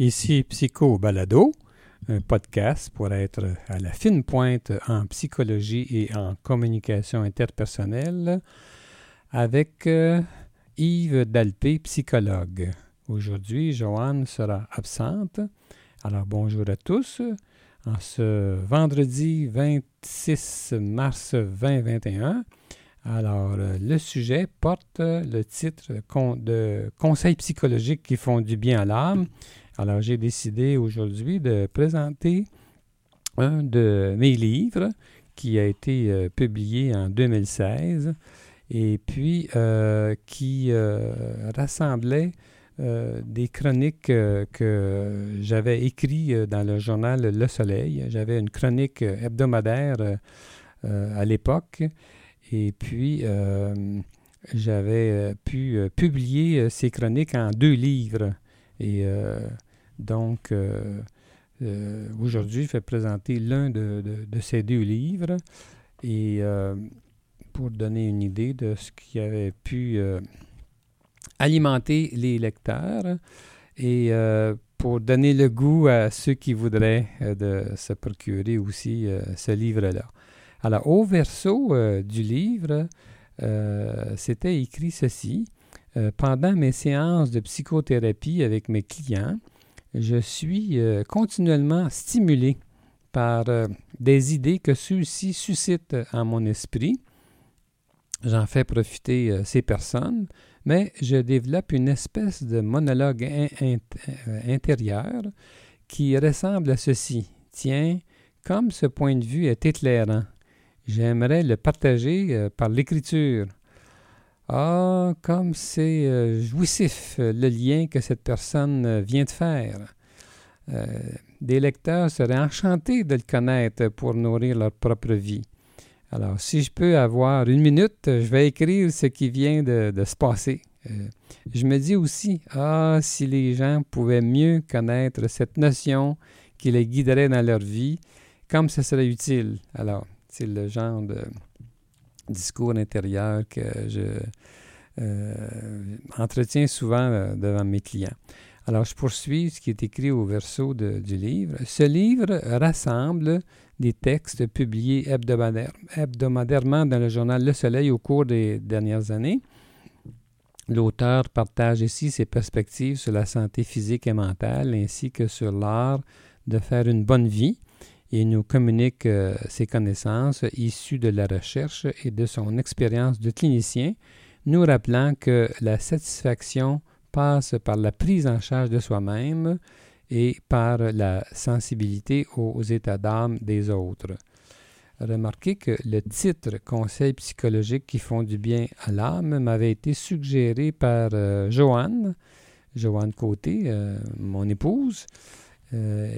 Ici Psycho Balado, un podcast pour être à la fine pointe en psychologie et en communication interpersonnelle avec euh, Yves Dalpé, psychologue. Aujourd'hui, Joanne sera absente. Alors bonjour à tous. En ce vendredi 26 mars 2021, alors, euh, le sujet porte le titre de Conseils psychologiques qui font du bien à l'âme alors, j'ai décidé aujourd'hui de présenter un de mes livres qui a été euh, publié en 2016 et puis euh, qui rassemblait des chroniques que j'avais écrites dans le journal Le Soleil. J'avais une chronique hebdomadaire à l'époque et puis j'avais pu publier ces chroniques en deux livres. Et donc, euh, euh, aujourd'hui, je vais présenter l'un de, ces deux livres et euh, pour donner une idée de ce qui avait pu alimenter les lecteurs et pour donner le goût à ceux qui voudraient de se procurer aussi ce livre-là. Alors, au verso du livre, c'était écrit ceci. pendant mes séances de psychothérapie avec mes clients, je suis euh, continuellement stimulé par euh, des idées que ceux-ci suscitent en mon esprit. J'en fais profiter euh, ces personnes, mais je développe une espèce de monologue intérieur qui ressemble à ceci. Tiens, comme ce point de vue est éclairant, j'aimerais le partager par l'écriture. Ah, comme c'est euh, jouissif le lien que cette personne euh, vient de faire. Euh, des lecteurs seraient enchantés de le connaître pour nourrir leur propre vie. Alors, si je peux avoir une minute, je vais écrire ce qui vient de, se passer. je me dis aussi, ah, si les gens pouvaient mieux connaître cette notion qui les guiderait dans leur vie, comme ce serait utile? Alors, c'est le genre de, discours intérieur que je euh, entretiens souvent euh, devant mes clients. Alors, je poursuis ce qui est écrit au verso du livre. Ce livre rassemble des textes publiés hebdomadairement dans le journal Le Soleil au cours des dernières années. L'auteur partage ici ses perspectives sur la santé physique et mentale ainsi que sur l'art de faire une bonne vie et nous communique euh, ses connaissances issues de la recherche et de son expérience de clinicien, nous rappelant que la satisfaction passe par la prise en charge de soi-même et par la sensibilité aux états d'âme des autres. Remarquez que le titre Conseils psychologiques qui font du bien à l'âme m'avait été suggéré par euh, Joanne, Joanne Côté, euh, mon épouse, euh,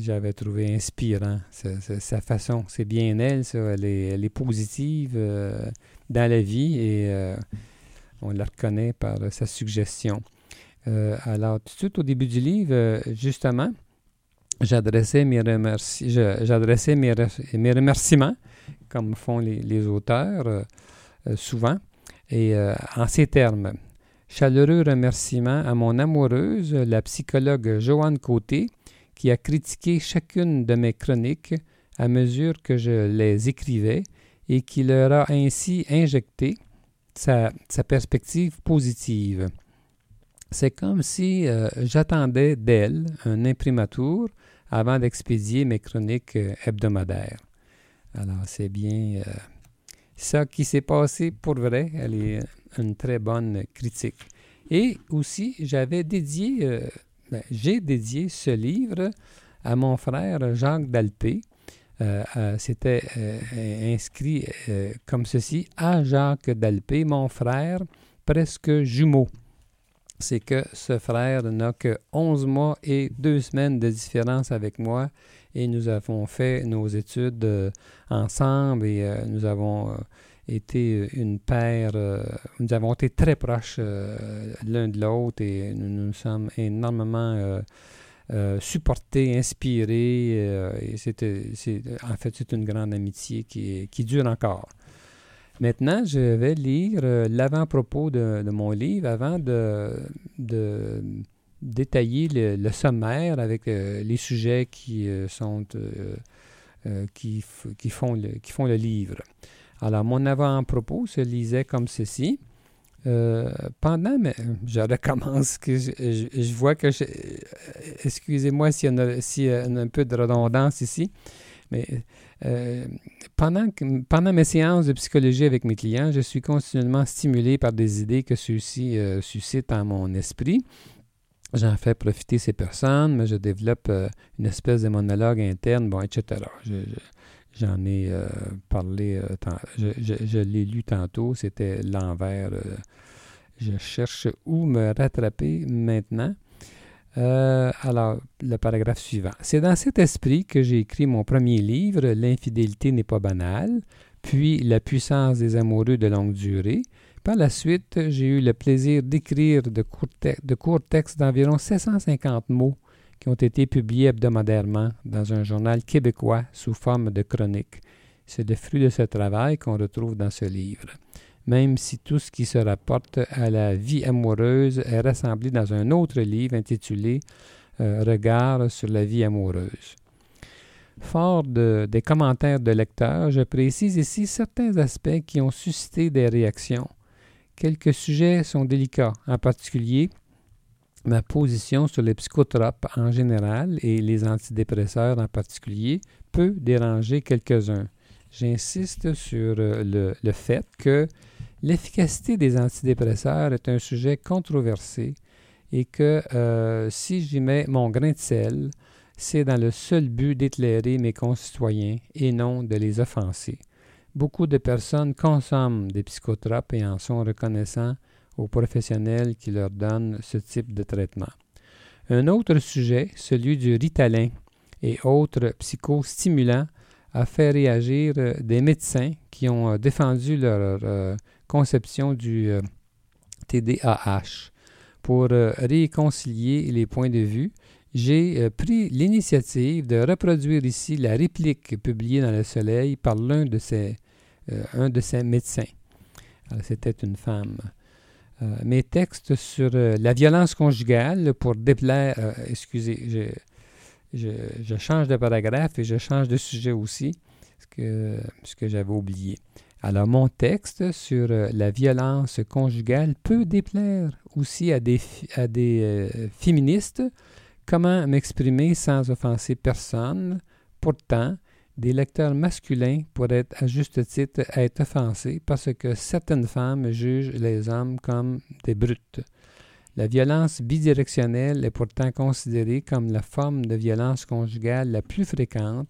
j'avais trouvé inspirant sa, façon. C'est bien elle, ça. Elle est, positive dans la vie et on la reconnaît par sa suggestion. Alors, tout de suite au début du livre, justement, j'adressais mes, mes, mes, remerciements, comme font les, auteurs souvent, et en ces termes. Chaleureux remerciement à mon amoureuse, la psychologue Joanne Côté, qui a critiqué chacune de mes chroniques à mesure que je les écrivais et qui leur a ainsi injecté sa, perspective positive. C'est comme si euh, j'attendais d'elle un imprimatur avant d'expédier mes chroniques euh, hebdomadaires. Alors, c'est bien euh, ça qui s'est passé pour vrai. Elle est une très bonne critique. Et aussi, j'avais dédié ben, j'ai dédié ce livre à mon frère Jacques Dalpé. C'était inscrit comme ceci à Jacques Dalpé, mon frère, presque jumeau. C'est que ce frère n'a que 11 mois et 2 semaines de différence avec moi et nous avons fait nos études ensemble et nous avons été euh, une paire, euh, nous avons été très proches euh, l'un de l'autre et nous nous sommes énormément supporté, inspiré. et c'était, en fait, c'est une grande amitié qui dure encore. Maintenant, je vais lire l'avant-propos de, mon livre avant de, détailler le, sommaire avec les sujets qui sont qui, font le, qui font le livre. Alors, mon avant-propos se lisait comme ceci. Euh, pendant, mais je recommence, que je, vois que, excusez-moi s'il y, a un peu de redondance ici, mais euh, pendant, pendant mes séances de psychologie avec mes clients, je suis continuellement stimulé par des idées que ceux-ci euh, suscitent en mon esprit. J'en fais profiter ces personnes, mais je développe une espèce de monologue interne, bon, etc. J'en ai euh, parlé, euh, je, l'ai lu tantôt, c'était l'envers. Euh, je cherche où me rattraper maintenant. Alors, le paragraphe suivant. C'est dans cet esprit que j'ai écrit mon premier livre, L'infidélité n'est pas banale, puis La puissance des amoureux de longue durée. Par la suite, j'ai eu le plaisir d'écrire de courts, de courts textes d'environ 750 mots qui ont été publiés hebdomadairement dans un journal québécois sous forme de chronique. C'est le fruit de ce travail qu'on retrouve dans ce livre, même si tout ce qui se rapporte à la vie amoureuse est rassemblé dans un autre livre intitulé euh, Regard sur la vie amoureuse. Fort des commentaires de lecteurs, je précise ici certains aspects qui ont suscité des réactions. Quelques sujets sont délicats, en particulier ma position sur les psychotropes en général et les antidépresseurs en particulier peut déranger quelques-uns. J'insiste sur euh, le, fait que l'efficacité des antidépresseurs est un sujet controversé et que euh, si j'y mets mon grain de sel, c'est dans le seul but d'éclairer mes concitoyens et non de les offenser. Beaucoup de personnes consomment des psychotropes et en sont reconnaissants aux professionnels qui leur donnent ce type de traitement. Un autre sujet, celui du ritalin et autres psychostimulants, a fait réagir euh, des médecins qui ont euh, défendu leur conception du TDAH. Pour réconcilier les points de vue, j'ai pris l'initiative de reproduire ici la réplique publiée dans Le Soleil par l'un de ces médecins. C'était une femme. Euh, mes textes sur euh, la violence conjugale pour déplaire. Euh, excusez, je, je, change de paragraphe et je change de sujet aussi, ce ce que j'avais oublié. Alors, mon texte sur la violence conjugale peut déplaire aussi à des, à des féministes. Comment m'exprimer sans offenser personne? Pourtant, des lecteurs masculins pourraient à juste titre être offensés parce que certaines femmes jugent les hommes comme des brutes. La violence bidirectionnelle est pourtant considérée comme la forme de violence conjugale la plus fréquente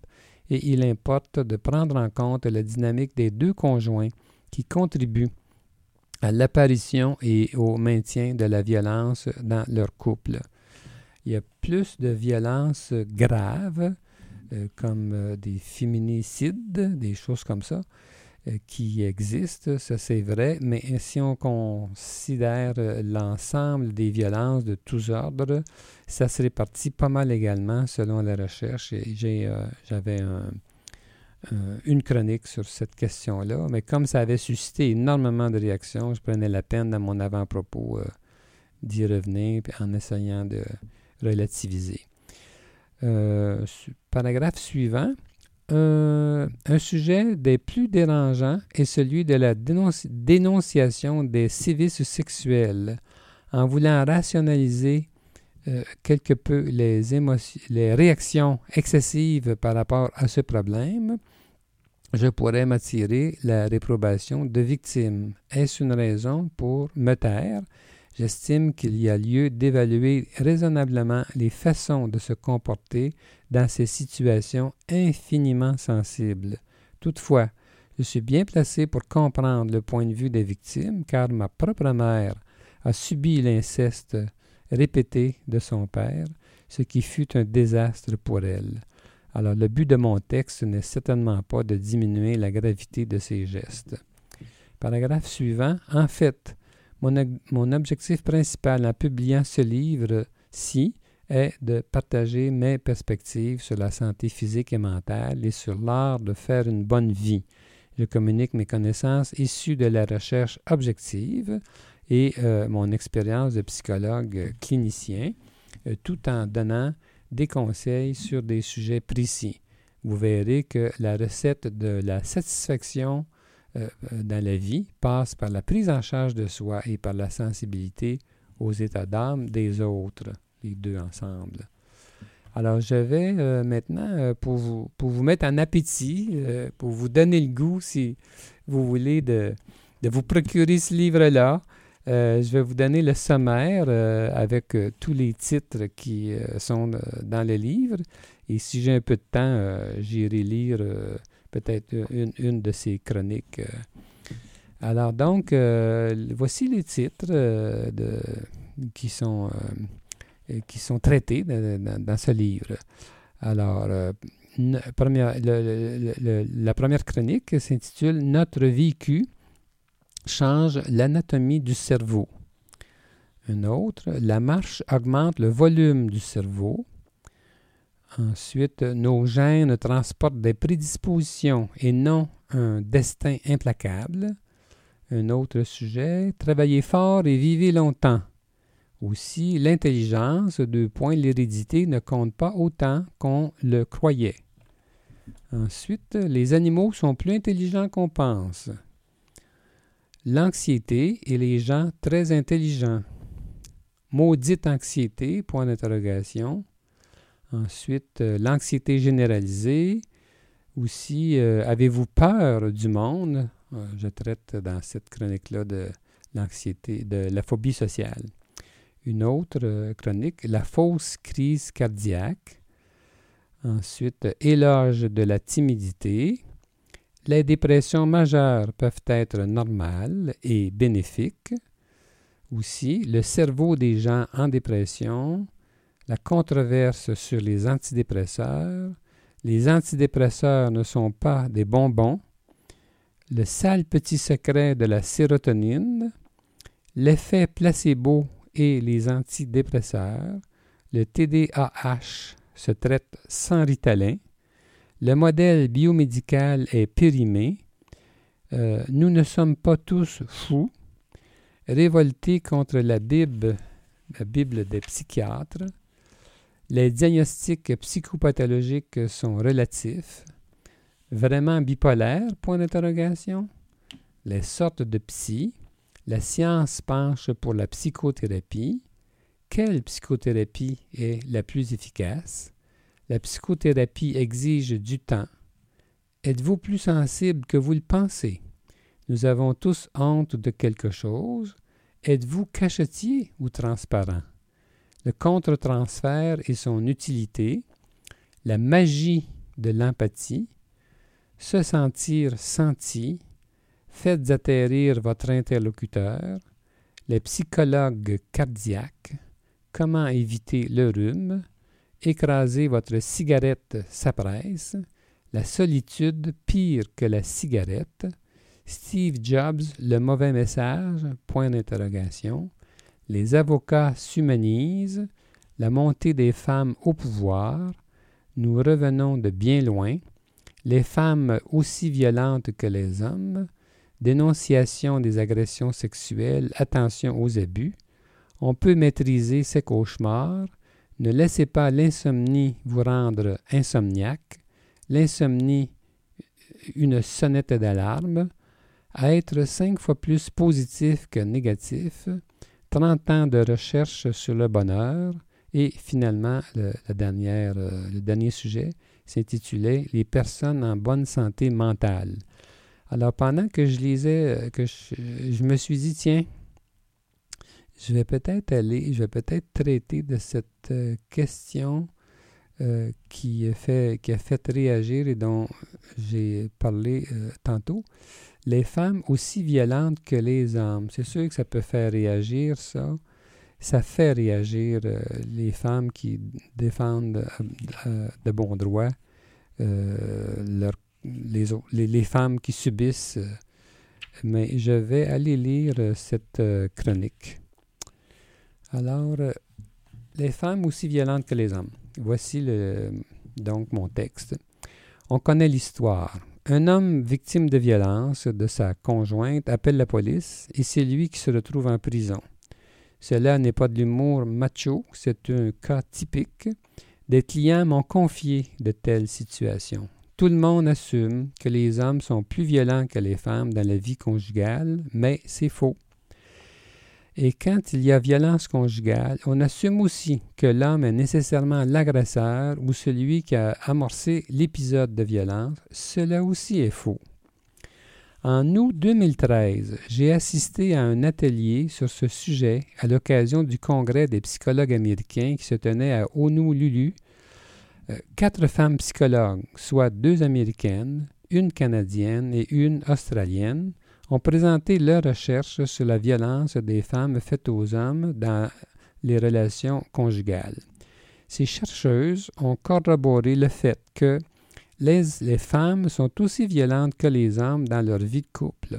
et il importe de prendre en compte la dynamique des deux conjoints qui contribuent à l'apparition et au maintien de la violence dans leur couple. Il y a plus de violence grave euh, comme euh, des féminicides, des choses comme ça, qui existent, ça c'est vrai, mais si on considère l'ensemble des violences de tous ordres, ça se répartit pas mal également selon la recherche. J'avais une chronique sur cette question-là, mais comme ça avait suscité énormément de réactions, je prenais la peine dans mon avant-propos d'y revenir en essayant de relativiser. Euh, paragraphe suivant. Un sujet des plus dérangeants est celui de la dénonciation des sévices sexuels. En voulant rationaliser euh, quelque peu les, les réactions excessives par rapport à ce problème, je pourrais m'attirer la réprobation de victimes. Est-ce une raison pour me taire? J'estime qu'il y a lieu d'évaluer raisonnablement les façons de se comporter dans ces situations infiniment sensibles. Toutefois, je suis bien placé pour comprendre le point de vue des victimes, car ma propre mère a subi l'inceste répété de son père, ce qui fut un désastre pour elle. Alors le but de mon texte n'est certainement pas de diminuer la gravité de ces gestes. Paragraphe suivant. En fait, mon, objectif principal en publiant ce livre-ci est de partager mes perspectives sur la santé physique et mentale et sur l'art de faire une bonne vie. Je communique mes connaissances issues de la recherche objective et euh, mon expérience de psychologue clinicien, euh, tout en donnant des conseils sur des sujets précis. Vous verrez que la recette de la satisfaction euh, dans la vie passe par la prise en charge de soi et par la sensibilité aux états d'âme des autres, les deux ensemble. Alors, je vais euh, maintenant, euh, pour, vous, pour vous mettre en appétit, euh, pour vous donner le goût, si vous voulez, de, de vous procurer ce livre-là, je vais vous donner le sommaire avec tous les titres qui sont dans le livre. Et si j'ai un peu de temps, j'irai lire peut-être une, une, de ces chroniques. Alors, donc, voici les titres de, qui sont qui sont traités dans, ce livre. Alors, euh, la première chronique s'intitule Notre vécu change l'anatomie du cerveau. Une autre, La marche augmente le volume du cerveau. Ensuite, nos gènes transportent des prédispositions et non un destin implacable. Un autre sujet, Travailler fort et vivez longtemps. Aussi, l'intelligence, deux points, l'hérédité ne compte pas autant qu'on le croyait. Ensuite, les animaux sont plus intelligents qu'on pense. L'anxiété et les gens très intelligents. Maudite anxiété, point d'interrogation. Ensuite, euh, l'anxiété généralisée. Aussi, euh, avez-vous peur du monde? Euh, je traite dans cette chronique-là de l'anxiété, de la phobie sociale une autre chronique, la fausse crise cardiaque. Ensuite, éloge de la timidité. Les dépressions majeures peuvent être normales et bénéfiques. Aussi, le cerveau des gens en dépression, la controverse sur les antidépresseurs. Les antidépresseurs ne sont pas des bonbons. Le sale petit secret de la sérotonine. L'effet placebo et les antidépresseurs. Le TDAH se traite sans ritalin. Le modèle biomédical est périmé. Euh, nous ne sommes pas tous fous. Révoltés contre la Bible, la Bible des psychiatres. Les diagnostics psychopathologiques sont relatifs. Vraiment bipolaire? Point d'interrogation. Les sortes de psy. La science penche pour la psychothérapie. Quelle psychothérapie est la plus efficace? La psychothérapie exige du temps. Êtes-vous plus sensible que vous le pensez? Nous avons tous honte de quelque chose. Êtes-vous cachetier ou transparent? Le contre-transfert et son utilité, la magie de l'empathie, se sentir senti, Faites atterrir votre interlocuteur. Les psychologues cardiaques. Comment éviter le rhume. Écraser votre cigarette s'appresse. La solitude pire que la cigarette. Steve Jobs, le mauvais message, point d'interrogation. Les avocats s'humanisent. La montée des femmes au pouvoir. Nous revenons de bien loin. Les femmes aussi violentes que les hommes dénonciation des agressions sexuelles, attention aux abus. On peut maîtriser ses cauchemars. Ne laissez pas l'insomnie vous rendre insomniaque. L'insomnie, une sonnette d'alarme. être cinq fois plus positif que négatif. 30 ans de recherche sur le bonheur. Et finalement, le, dernière, euh, le dernier sujet s'intitulait Les personnes en bonne santé mentale. Alors, pendant que je lisais, euh, que je, me suis dit, tiens, je vais peut-être aller, je vais peut-être traiter de cette euh, question qui, fait, qui a fait réagir et dont j'ai parlé tantôt. Les femmes aussi violentes que les hommes. C'est sûr que ça peut faire réagir, ça. Ça fait réagir les femmes qui défendent de bon droit les, femmes qui subissent. Euh, mais je vais aller lire euh, cette euh, chronique. Alors, les femmes aussi violentes que les hommes. Voici donc mon texte. On connaît l'histoire. Un homme victime de violence de sa conjointe appelle la police et c'est lui qui se retrouve en prison. Cela n'est pas de l'humour macho, c'est un cas typique. Des clients m'ont confié de telles situations. Tout le monde assume que les hommes sont plus violents que les femmes dans la vie conjugale, mais c'est faux. Et quand il y a violence conjugale, on assume aussi que l'homme est nécessairement l'agresseur ou celui qui a amorcé l'épisode de violence. Cela aussi est faux. En août 2013, j'ai assisté à un atelier sur ce sujet à l'occasion du Congrès des psychologues américains qui se tenait à Honolulu. Euh, quatre femmes psychologues, soit deux américaines, une canadienne et une australienne, ont présenté leurs recherches sur la violence des femmes faites aux hommes dans les relations conjugales. Ces chercheuses ont corroboré le fait que les, femmes sont aussi violentes que les hommes dans leur vie de couple.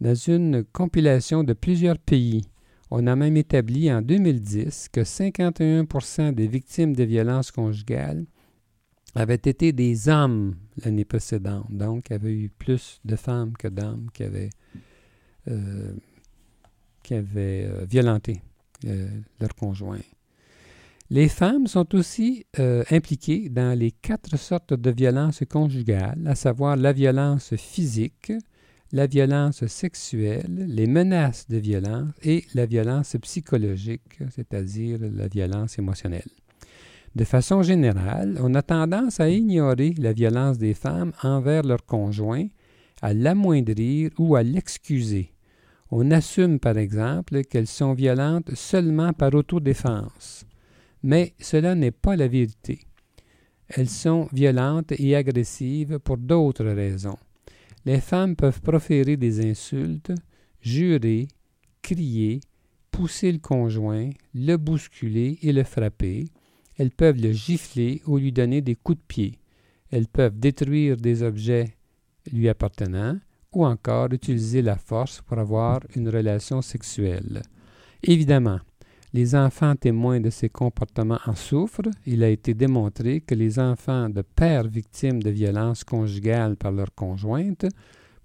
Dans une compilation de plusieurs pays, on a même établi en 2010 que 51% des victimes de violences conjugales avaient été des hommes l'année précédente. Donc, il y avait eu plus de femmes que d'hommes qui avaient, euh, qui avaient euh, violenté euh, leur conjoint. Les femmes sont aussi impliquées dans les quatre sortes de violences conjugales, à savoir la violence physique, la violence sexuelle, les menaces de violence et la violence psychologique, c'est-à-dire la violence émotionnelle. De façon générale, on a tendance à ignorer la violence des femmes envers leurs conjoints, à l'amoindrir ou à l'excuser. On assume par exemple qu'elles sont violentes seulement par autodéfense. Mais cela n'est pas la vérité. Elles sont violentes et agressives pour d'autres raisons. Les femmes peuvent proférer des insultes, jurer, crier, pousser le conjoint, le bousculer et le frapper. Elles peuvent le gifler ou lui donner des coups de pied. Elles peuvent détruire des objets lui appartenant ou encore utiliser la force pour avoir une relation sexuelle. Évidemment, les enfants témoins de ces comportements en souffrent. Il a été démontré que les enfants de pères victimes de violences conjugales par leur conjointe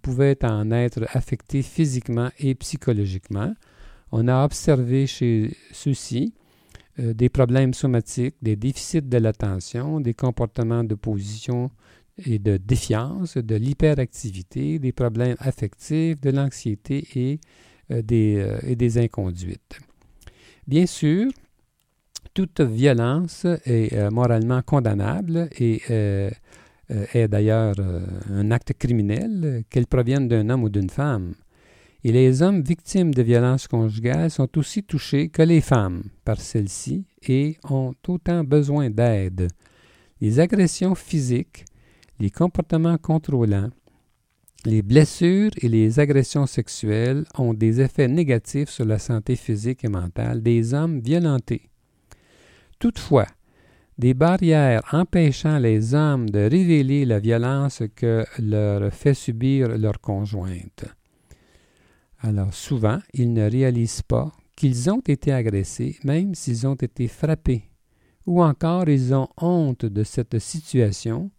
pouvaient en être affectés physiquement et psychologiquement. On a observé chez ceux-ci euh, des problèmes somatiques, des déficits de l'attention, des comportements de position et de défiance, de l'hyperactivité, des problèmes affectifs, de l'anxiété et, euh, des, euh, et des inconduites. Bien sûr, toute violence est moralement condamnable et est d'ailleurs un acte criminel, qu'elle provienne d'un homme ou d'une femme. Et les hommes victimes de violences conjugales sont aussi touchés que les femmes par celles-ci et ont autant besoin d'aide. Les agressions physiques, les comportements contrôlants, les blessures et les agressions sexuelles ont des effets négatifs sur la santé physique et mentale des hommes violentés. Toutefois, des barrières empêchant les hommes de révéler la violence que leur fait subir leur conjointe. Alors souvent, ils ne réalisent pas qu'ils ont été agressés, même s'ils ont été frappés, ou encore ils ont honte de cette situation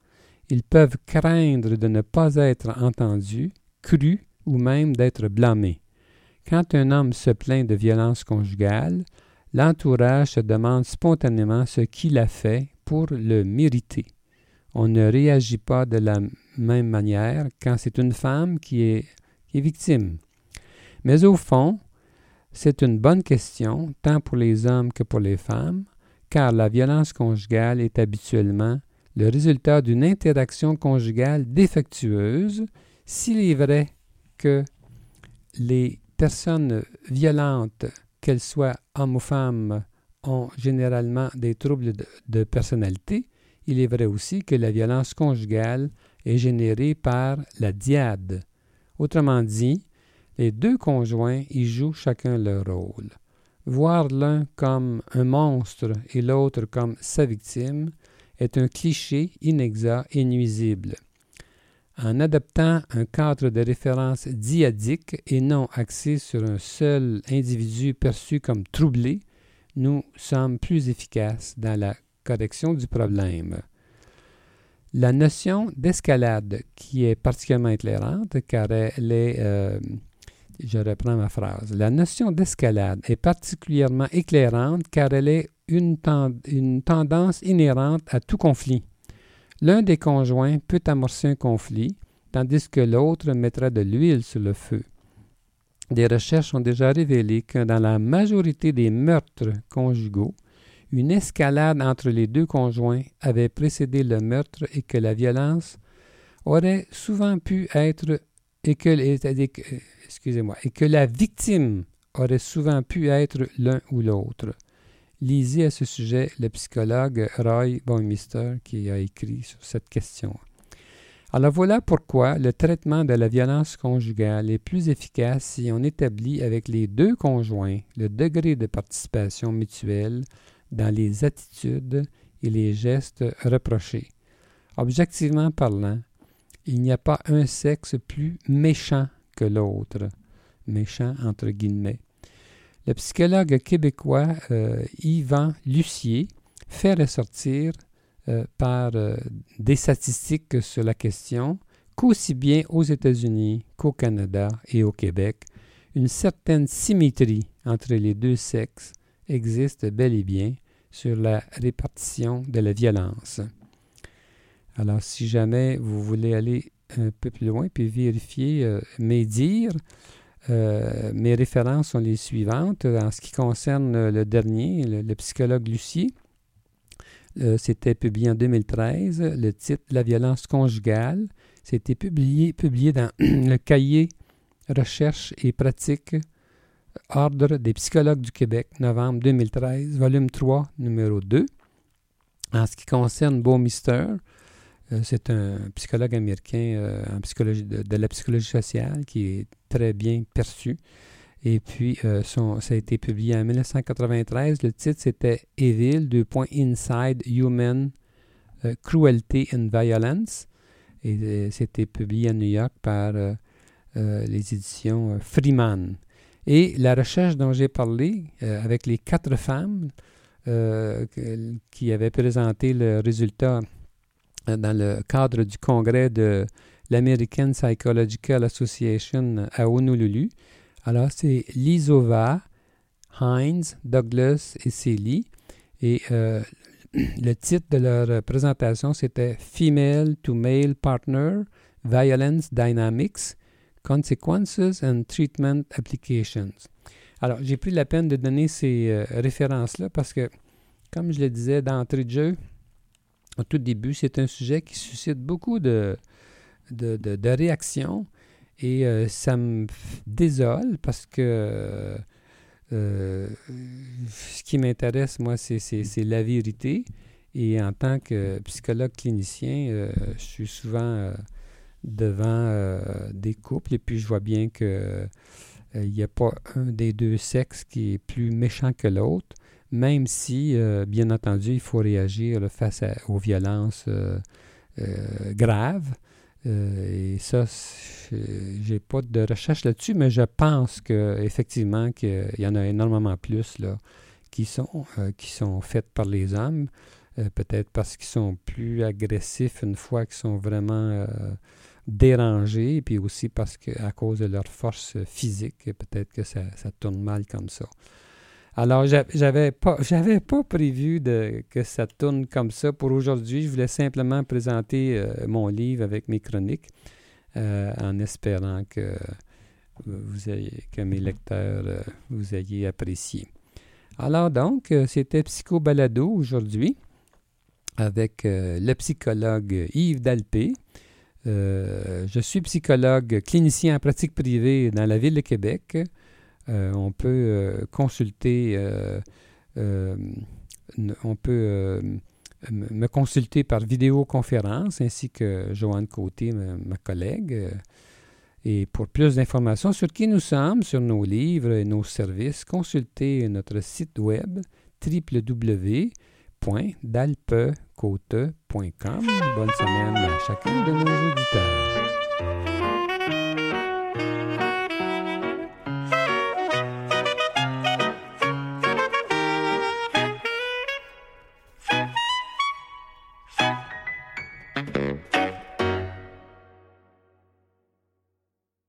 ils peuvent craindre de ne pas être entendus, crus ou même d'être blâmés. Quand un homme se plaint de violence conjugale, l'entourage se demande spontanément ce qu'il a fait pour le mériter. On ne réagit pas de la même manière quand c'est une femme qui est, qui est victime. Mais au fond, c'est une bonne question, tant pour les hommes que pour les femmes, car la violence conjugale est habituellement le résultat d'une interaction conjugale défectueuse s'il est vrai que les personnes violentes, qu'elles soient hommes ou femmes, ont généralement des troubles de, personnalité, il est vrai aussi que la violence conjugale est générée par la diade. Autrement dit, les deux conjoints y jouent chacun leur rôle. Voir l'un comme un monstre et l'autre comme sa victime est un cliché inexact et nuisible. En adoptant un cadre de référence diadique et non axé sur un seul individu perçu comme troublé, nous sommes plus efficaces dans la correction du problème. La notion d'escalade, qui est particulièrement éclairante, car elle est, euh, je reprends ma phrase, la notion d'escalade est particulièrement éclairante car elle est une, tendance inhérente à tout conflit. L'un des conjoints peut amorcer un conflit, tandis que l'autre mettra de l'huile sur le feu. Des recherches ont déjà révélé que dans la majorité des meurtres conjugaux, une escalade entre les deux conjoints avait précédé le meurtre et que la violence aurait souvent pu être et que, excusez-moi, et que la victime aurait souvent pu être l'un ou l'autre. Lisez à ce sujet le psychologue Roy Baumeister qui a écrit sur cette question. Alors voilà pourquoi le traitement de la violence conjugale est plus efficace si on établit avec les deux conjoints le degré de participation mutuelle dans les attitudes et les gestes reprochés. Objectivement parlant, il n'y a pas un sexe plus méchant que l'autre, méchant entre guillemets. Le psychologue québécois euh, Yvan Lucier fait ressortir euh, par euh, des statistiques sur la question qu'aussi bien aux États-Unis qu'au Canada et au Québec, une certaine symétrie entre les deux sexes existe bel et bien sur la répartition de la violence. Alors, si jamais vous voulez aller un peu plus loin puis vérifier euh, mes dires, euh, mes références sont les suivantes. En ce qui concerne le dernier, le, psychologue Lucie, euh, c'était publié en 2013. Le titre La violence conjugale. C'était publié, publié dans le cahier Recherche et pratique Ordre des psychologues du Québec, novembre 2013, volume 3, numéro 2. En ce qui concerne Baumister, euh, c'est un psychologue américain euh, en psychologie de, la psychologie sociale qui est très bien perçu. Et puis, euh, ça a été publié en 1993. Le titre, c'était Evil, deux points, Inside Human Cruelty and Violence. Et c'était publié à New York par les éditions Freeman. Et la recherche dont j'ai parlé, euh, avec les quatre femmes euh, qui avaient présenté le résultat euh, dans le cadre du congrès de l'American Psychological Association à Honolulu. Alors, c'est Lisova, Hines, Douglas et Celie. Et le titre de leur présentation, c'était Female to Male Partner Violence Dynamics Consequences and Treatment Applications. Alors, j'ai pris la peine de donner ces euh, références-là parce que, comme je le disais d'entrée de jeu, au tout début, c'est un sujet qui suscite beaucoup de, de, réactions et euh, ça me désole parce que euh, ce qui m'intéresse, moi, c'est la vérité. Et en tant que psychologue clinicien, je suis souvent devant euh, des couples et puis je vois bien que euh, il n'y a pas un des deux sexes qui est plus méchant que l'autre, même si, euh, bien entendu, il faut réagir face aux violences graves. et ça, j'ai pas de recherche là-dessus, mais je pense qu'effectivement qu'il y en a énormément plus là, qui, sont, qui sont faites par les hommes. Peut-être parce qu'ils sont plus agressifs une fois qu'ils sont vraiment dérangés, puis aussi parce que à cause de leur force physique, peut-être que ça, tourne mal comme ça. Alors, j'avais pas, pas prévu que ça tourne comme ça pour aujourd'hui. Je voulais simplement présenter euh, mon livre avec mes chroniques, euh, en espérant que vous ayez, que mes lecteurs euh, vous ayez apprécié. Alors donc, c'était Psycho Balado aujourd'hui avec le psychologue Yves Dalpé. Euh, je suis psychologue clinicien en pratique privée dans la ville de Québec. Euh, on peut euh, peut me consulter par vidéoconférence ainsi que Joanne Côté, ma, collègue. Et pour plus d'informations sur qui nous sommes, sur nos livres et nos services, consultez notre site web www www.dalpecote.com. Bonne semaine à chacun de nos auditeurs.